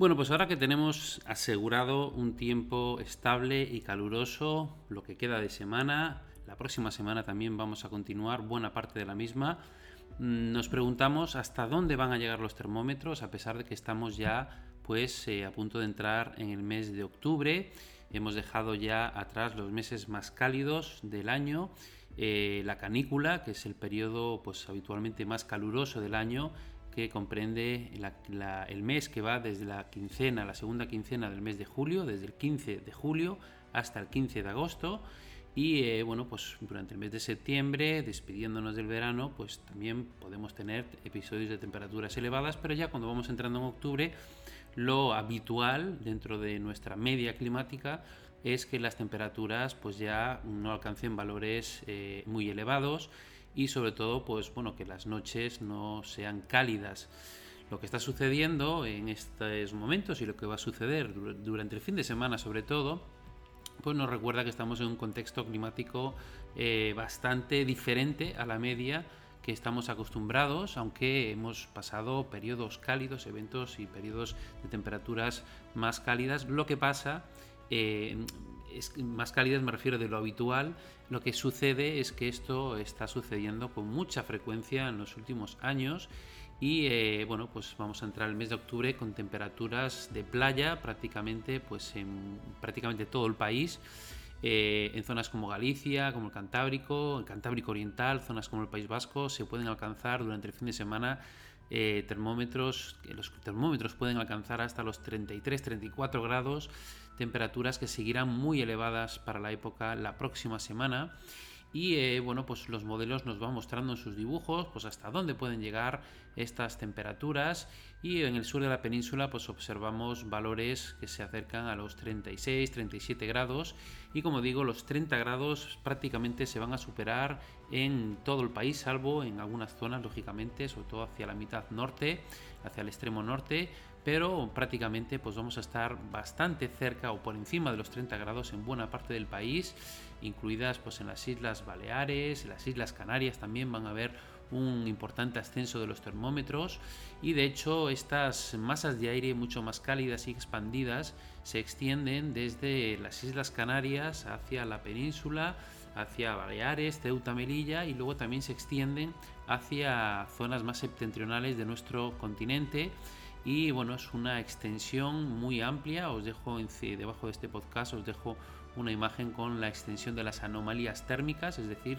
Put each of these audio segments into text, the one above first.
Bueno, pues ahora que tenemos asegurado un tiempo estable y caluroso, lo que queda de semana, la próxima semana también vamos a continuar buena parte de la misma, mm, nos preguntamos hasta dónde van a llegar los termómetros a pesar de que estamos ya pues eh, a punto de entrar en el mes de octubre. Hemos dejado ya atrás los meses más cálidos del año, eh, la canícula, que es el periodo pues habitualmente más caluroso del año, que comprende el mes que va desde la quincena, la segunda quincena del mes de julio, desde el 15 de julio hasta el 15 de agosto. Y eh, bueno, pues durante el mes de septiembre, despidiéndonos del verano, pues también podemos tener episodios de temperaturas elevadas, pero ya cuando vamos entrando en octubre, lo habitual dentro de nuestra media climática es que las temperaturas pues ya no alcancen valores eh, muy elevados y sobre todo pues bueno que las noches no sean cálidas. Lo que está sucediendo en estos momentos y lo que va a suceder durante el fin de semana sobre todo, pues nos recuerda que estamos en un contexto climático eh, bastante diferente a la media que estamos acostumbrados, aunque hemos pasado periodos cálidos, eventos y periodos de temperaturas más cálidas. Lo que pasa eh, más cálidas me refiero de lo habitual, lo que sucede es que esto está sucediendo con mucha frecuencia en los últimos años y eh, bueno pues vamos a entrar el mes de octubre con temperaturas de playa prácticamente pues en prácticamente todo el país eh, en zonas como Galicia, como el Cantábrico, el Cantábrico Oriental, zonas como el País Vasco, se pueden alcanzar durante el fin de semana termómetros, los termómetros pueden alcanzar hasta los 33-34 grados, temperaturas que seguirán muy elevadas para la época la próxima semana. Y eh, bueno pues los modelos nos van mostrando en sus dibujos pues hasta dónde pueden llegar estas temperaturas. Y en el sur de la península pues observamos valores que se acercan a los 36 37 grados. Y como digo los 30 grados prácticamente se van a superar en todo el país salvo en algunas zonas lógicamente sobre todo hacia la mitad norte hacia el extremo norte pero prácticamente pues vamos a estar bastante cerca o por encima de los 30 grados en buena parte del país, incluidas pues en las Islas Baleares, en las Islas Canarias también van a haber un importante ascenso de los termómetros y de hecho estas masas de aire mucho más cálidas y expandidas se extienden desde las Islas Canarias hacia la península, hacia Baleares, Ceuta, Melilla y luego también se extienden hacia zonas más septentrionales de nuestro continente y bueno, es una extensión muy amplia. Os dejo en, debajo de este podcast, os dejo una imagen con la extensión de las anomalías térmicas, es decir,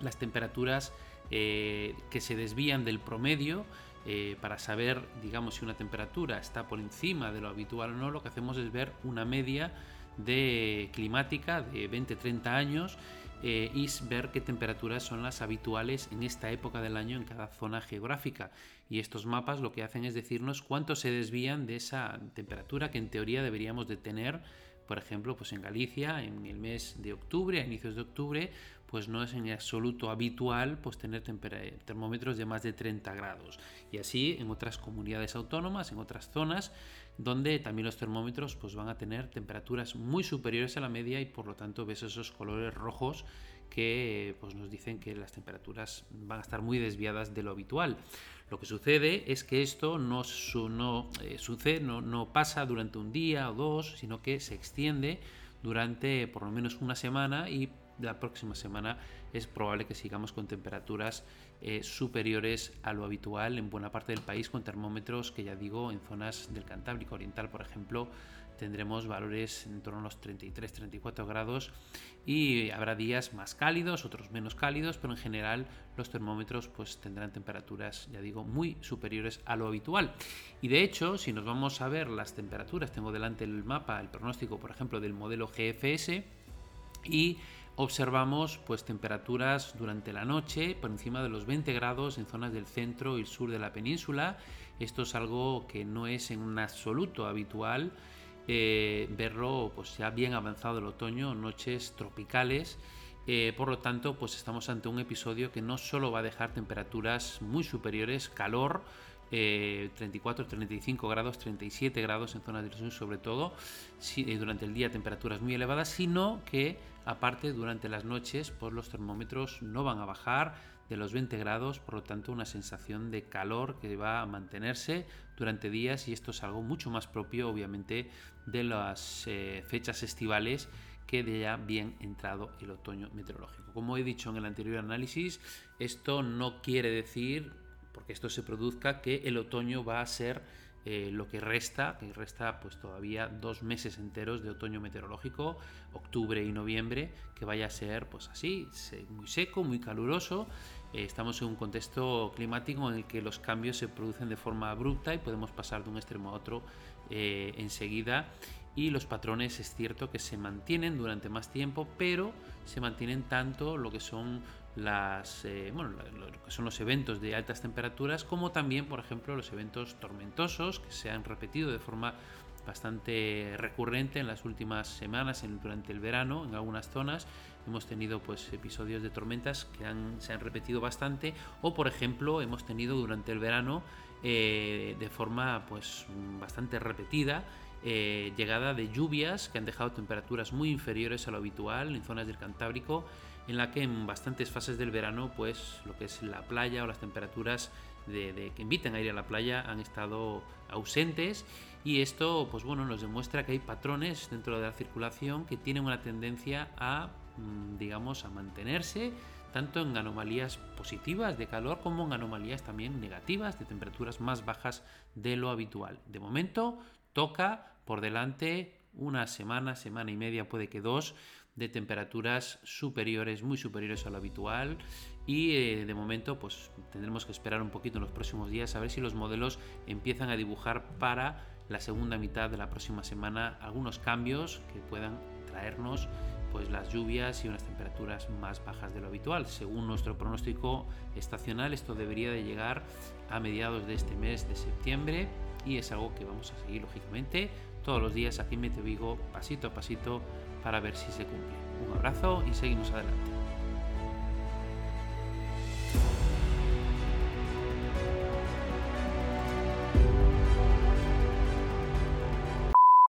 las temperaturas eh, que se desvían del promedio. Eh, para saber, digamos, si una temperatura está por encima de lo habitual o no, lo que hacemos es ver una media de climática de 20-30 años eh, y ver qué temperaturas son las habituales en esta época del año en cada zona geográfica. Y estos mapas lo que hacen es decirnos cuánto se desvían de esa temperatura que en teoría deberíamos de tener por ejemplo, pues en Galicia, en el mes de octubre, a inicios de octubre, pues no es en absoluto habitual pues tener termómetros de más de 30 grados. Y así en otras comunidades autónomas, en otras zonas, donde también los termómetros pues van a tener temperaturas muy superiores a la media y por lo tanto ves esos colores rojos que pues nos dicen que las temperaturas van a estar muy desviadas de lo habitual. Lo que sucede es que esto no, eh, sucede, no, no pasa durante un día o dos, sino que se extiende durante por lo menos una semana y la próxima semana es probable que sigamos con temperaturas eh, superiores a lo habitual en buena parte del país con termómetros que ya digo en zonas del Cantábrico Oriental por ejemplo tendremos valores en torno a los 33-34 grados y habrá días más cálidos otros menos cálidos pero en general los termómetros pues tendrán temperaturas ya digo muy superiores a lo habitual y de hecho si nos vamos a ver las temperaturas tengo delante el mapa el pronóstico por ejemplo del modelo GFS y observamos pues temperaturas durante la noche por encima de los 20 grados en zonas del centro y el sur de la península. Esto es algo que no es en un absoluto habitual eh, verlo pues ya bien avanzado el otoño, noches tropicales. Eh, por lo tanto, pues estamos ante un episodio que no solo va a dejar temperaturas muy superiores, calor, 34, eh, 35 grados, 37 grados en zonas del sur sobre todo, durante el día temperaturas muy elevadas, sino que aparte durante las noches pues los termómetros no van a bajar, de los 20 grados, por lo tanto una sensación de calor que va a mantenerse durante días y esto es algo mucho más propio obviamente de las eh, fechas estivales que de ya bien entrado el otoño meteorológico. Como he dicho en el anterior análisis, esto no quiere decir, porque esto se produzca, que el otoño va a ser eh, lo que resta, que resta pues todavía dos meses enteros de otoño meteorológico, octubre y noviembre, que vaya a ser pues así, muy seco, muy caluroso. Eh, estamos en un contexto climático en el que los cambios se producen de forma abrupta y podemos pasar de un extremo a otro eh, enseguida. Y los patrones es cierto que se mantienen durante más tiempo, pero se mantienen tanto lo que son las, eh, que son los eventos de altas temperaturas, como también, por ejemplo, los eventos tormentosos que se han repetido de forma bastante recurrente en las últimas semanas en, durante el verano en algunas zonas. Hemos tenido pues episodios de tormentas que se han repetido bastante o por ejemplo hemos tenido durante el verano eh, de forma pues bastante repetida eh, llegada de lluvias que han dejado temperaturas muy inferiores a lo habitual en zonas del Cantábrico en la que en bastantes fases del verano, pues lo que es la playa o las temperaturas de, que invitan a ir a la playa han estado ausentes y esto, pues bueno, nos demuestra que hay patrones dentro de la circulación que tienen una tendencia a, mm, digamos, a mantenerse tanto en anomalías positivas de calor como en anomalías también negativas de temperaturas más bajas de lo habitual. De momento toca por delante una semana, semana y media, puede que dos, de temperaturas superiores, muy superiores a lo habitual y eh, de momento pues tendremos que esperar un poquito en los próximos días a ver si los modelos empiezan a dibujar para la segunda mitad de la próxima semana algunos cambios que puedan traernos pues las lluvias y unas temperaturas más bajas de lo habitual. Según nuestro pronóstico estacional, esto debería de llegar a mediados de este mes de septiembre y es algo que vamos a seguir lógicamente todos los días aquí en Mete Vigo, pasito a pasito, para ver si se cumple. Un abrazo y seguimos adelante.